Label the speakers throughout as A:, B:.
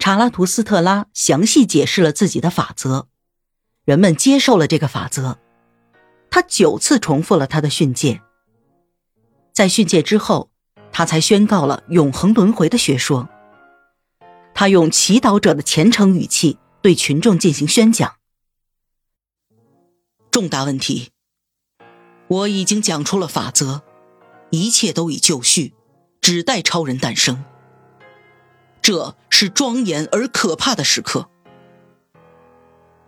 A: 查拉图斯特拉详细解释了自己的法则，人们接受了这个法则。他九次重复了他的训诫，在训诫之后，他才宣告了永恒轮回的学说。他用祈祷者的虔诚语气对群众进行宣讲。重大问题，我已经讲出了法则，一切都已就绪，只待超人诞生。这是庄严而可怕的时刻。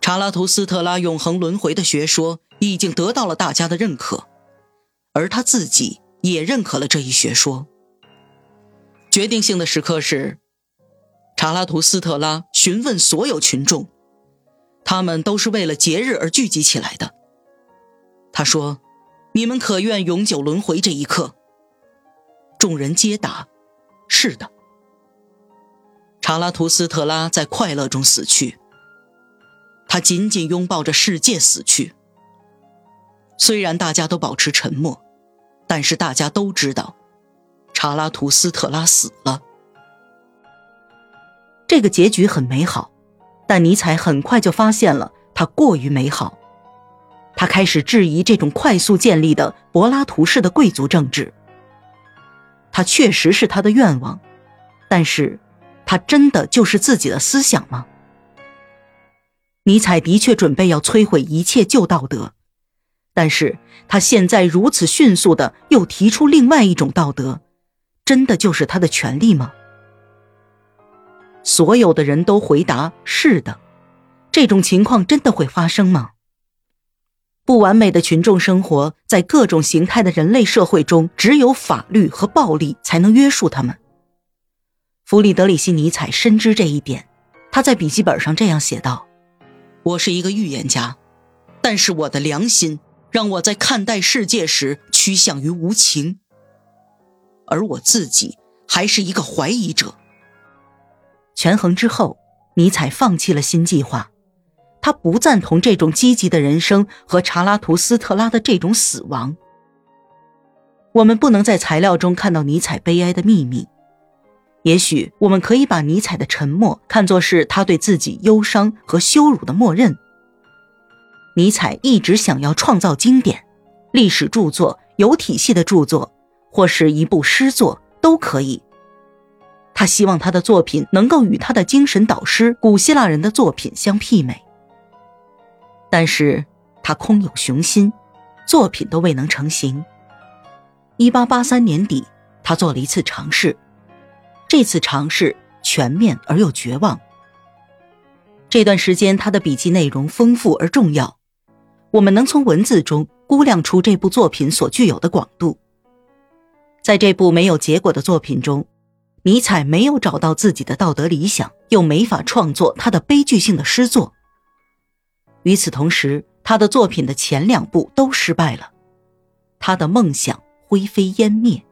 A: 查拉图斯特拉永恒轮回的学说已经得到了大家的认可，而他自己也认可了这一学说。决定性的时刻是，查拉图斯特拉询问所有群众，他们都是为了节日而聚集起来的。他说：“你们可愿永久轮回这一刻？”众人皆答：“是的。”查拉图斯特拉在快乐中死去，他紧紧拥抱着世界死去。虽然大家都保持沉默，但是大家都知道，查拉图斯特拉死了。这个结局很美好，但尼采很快就发现了它过于美好。他开始质疑这种快速建立的柏拉图式的贵族政治。他确实是他的愿望，但是。他真的就是自己的思想吗？尼采的确准备要摧毁一切旧道德，但是他现在如此迅速的又提出另外一种道德，真的就是他的权利吗？所有的人都回答是的。这种情况真的会发生吗？不完美的群众生活在各种形态的人类社会中，只有法律和暴力才能约束他们。弗里德里希·尼采深知这一点，他在笔记本上这样写道：“我是一个预言家，但是我的良心让我在看待世界时趋向于无情，而我自己还是一个怀疑者。”权衡之后，尼采放弃了新计划，他不赞同这种积极的人生和查拉图斯特拉的这种死亡。我们不能在材料中看到尼采悲哀的秘密。也许我们可以把尼采的沉默看作是他对自己忧伤和羞辱的默认。尼采一直想要创造经典，历史著作、有体系的著作，或是一部诗作都可以。他希望他的作品能够与他的精神导师古希腊人的作品相媲美。但是他空有雄心，作品都未能成型。一八八三年底，他做了一次尝试。这次尝试全面而又绝望。这段时间，他的笔记内容丰富而重要，我们能从文字中估量出这部作品所具有的广度。在这部没有结果的作品中，尼采没有找到自己的道德理想，又没法创作他的悲剧性的诗作。与此同时，他的作品的前两部都失败了，他的梦想灰飞烟灭。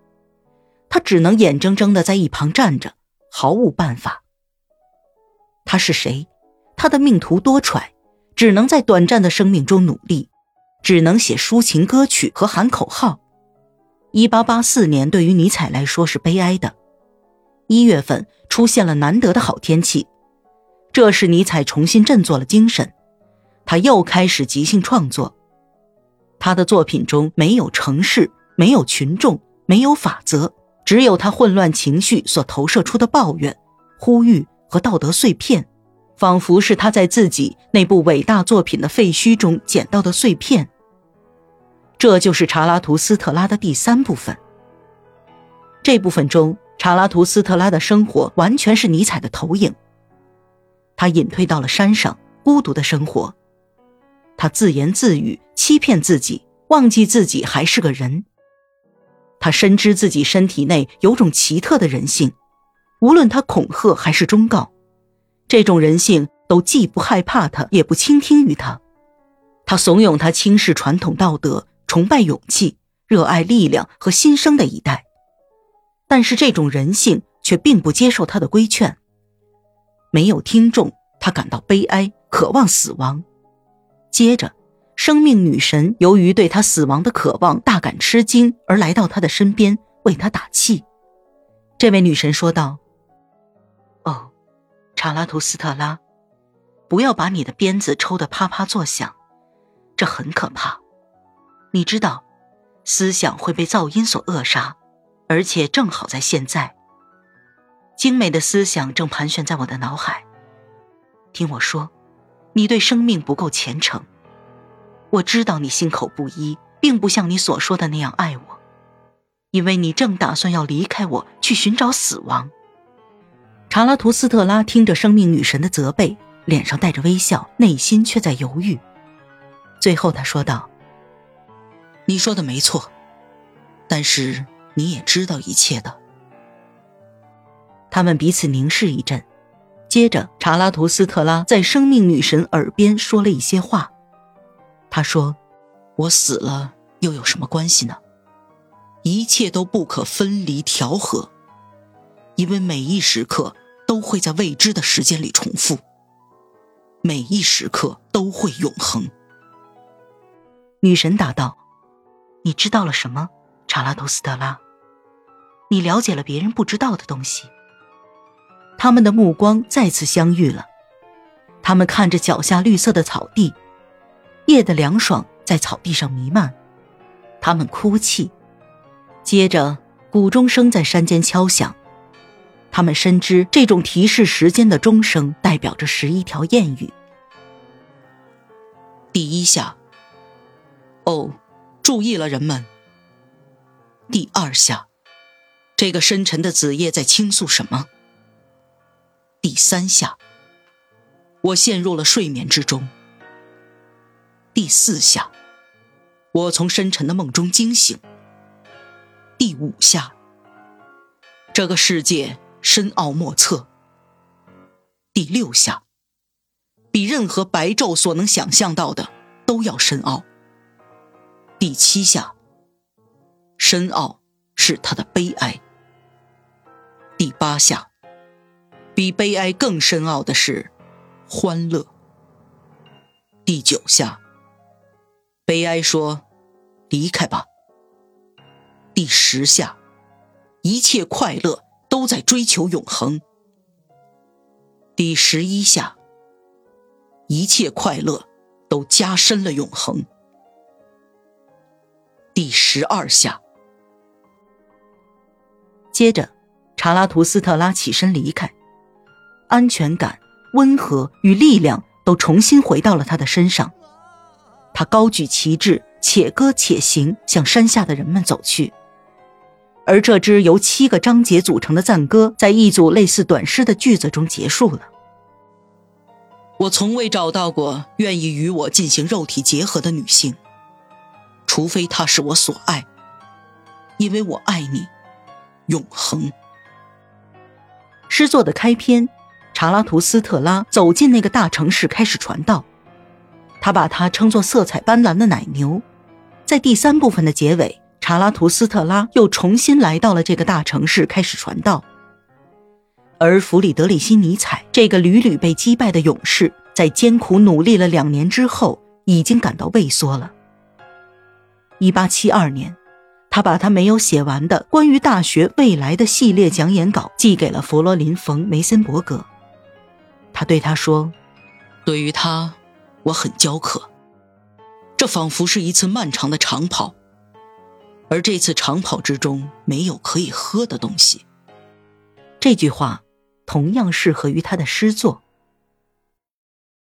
A: 他只能眼睁睁的在一旁站着，毫无办法。他是谁？他的命途多舛，只能在短暂的生命中努力，只能写抒情歌曲和喊口号。一八八四年对于尼采来说是悲哀的。一月份出现了难得的好天气，这使尼采重新振作了精神，他又开始即兴创作。他的作品中没有城市，没有群众，没有法则。只有他混乱情绪所投射出的抱怨、呼吁和道德碎片，仿佛是他在自己那部伟大作品的废墟中捡到的碎片。这就是查拉图斯特拉的第三部分。这部分中，查拉图斯特拉的生活完全是尼采的投影。他隐退到了山上，孤独的生活。他自言自语，欺骗自己，忘记自己还是个人。他深知自己身体内有种奇特的人性，无论他恐吓还是忠告，这种人性都既不害怕他，也不倾听于他。他怂恿他轻视传统道德，崇拜勇气，热爱力量和新生的一代。但是这种人性却并不接受他的规劝。没有听众，他感到悲哀，渴望死亡。接着。生命女神由于对他死亡的渴望大感吃惊，而来到他的身边为他打气。这位女神说道：“哦，查拉图斯特拉，不要把你的鞭子抽得啪啪作响，这很可怕。你知道，思想会被噪音所扼杀，而且正好在现在。精美的思想正盘旋在我的脑海。听我说，你对生命不够虔诚。我知道你心口不一，并不像你所说的那样爱我，因为你正打算要离开我去寻找死亡。查拉图斯特拉听着生命女神的责备，脸上带着微笑，内心却在犹豫。最后，他说道。
B: 你说的没错，但是你也知道一切的。
A: 他们彼此凝视一阵，接着查拉图斯特拉在生命女神耳边说了一些话。他说：“
B: 我死了又有什么关系呢？一切都不可分离调和，因为每一时刻都会在未知的时间里重复，每一时刻都会永恒。”
A: 女神答道。你知道了什么，查拉图斯特拉？你了解了别人不知道的东西。他们的目光再次相遇了，他们看着脚下绿色的草地，夜的凉爽在草地上弥漫。他们哭泣，接着鼓钟声在山间敲响。他们深知这种提示时间的钟声代表着十一条谚语。
B: 第一下，哦。注意了，人们。第二下，这个深沉的子夜在倾诉什么？第三下，我陷入了睡眠之中。第四下，我从深沉的梦中惊醒。第五下，这个世界深奥莫测。第六下，比任何白昼所能想象到的都要深奥。第七下，深奥是他的悲哀。第八下，比悲哀更深奥的是欢乐。第九下，悲哀说：“离开吧。”第十下，一切快乐都在追求永恒。第十一下，一切快乐都加深了永恒。第十二下，
A: 接着，查拉图斯特拉起身离开，安全感、温和与力量都重新回到了他的身上。他高举旗帜，且歌且行，向山下的人们走去。而这支由七个章节组成的赞歌，在一组类似短诗的句子中结束了。
B: 我从未找到过愿意与我进行肉体结合的女性。除非她是我所爱，因为我爱你，永恒。
A: 诗作的开篇，查拉图斯特拉走进那个大城市，开始传道。他把它称作色彩斑斓的奶牛。在第三部分的结尾，查拉图斯特拉又重新来到了这个大城市，开始传道。而弗里德里希·尼采这个屡屡被击败的勇士，在艰苦努力了两年之后，已经感到畏缩了。一八七二年，他把他没有写完的关于大学未来的系列讲演稿寄给了弗罗林·冯·梅森伯格。他对他说：“
B: 对于他，我很焦渴。这仿佛是一次漫长的长跑，而这次长跑之中没有可以喝的东西。”
A: 这句话同样适合于他的诗作。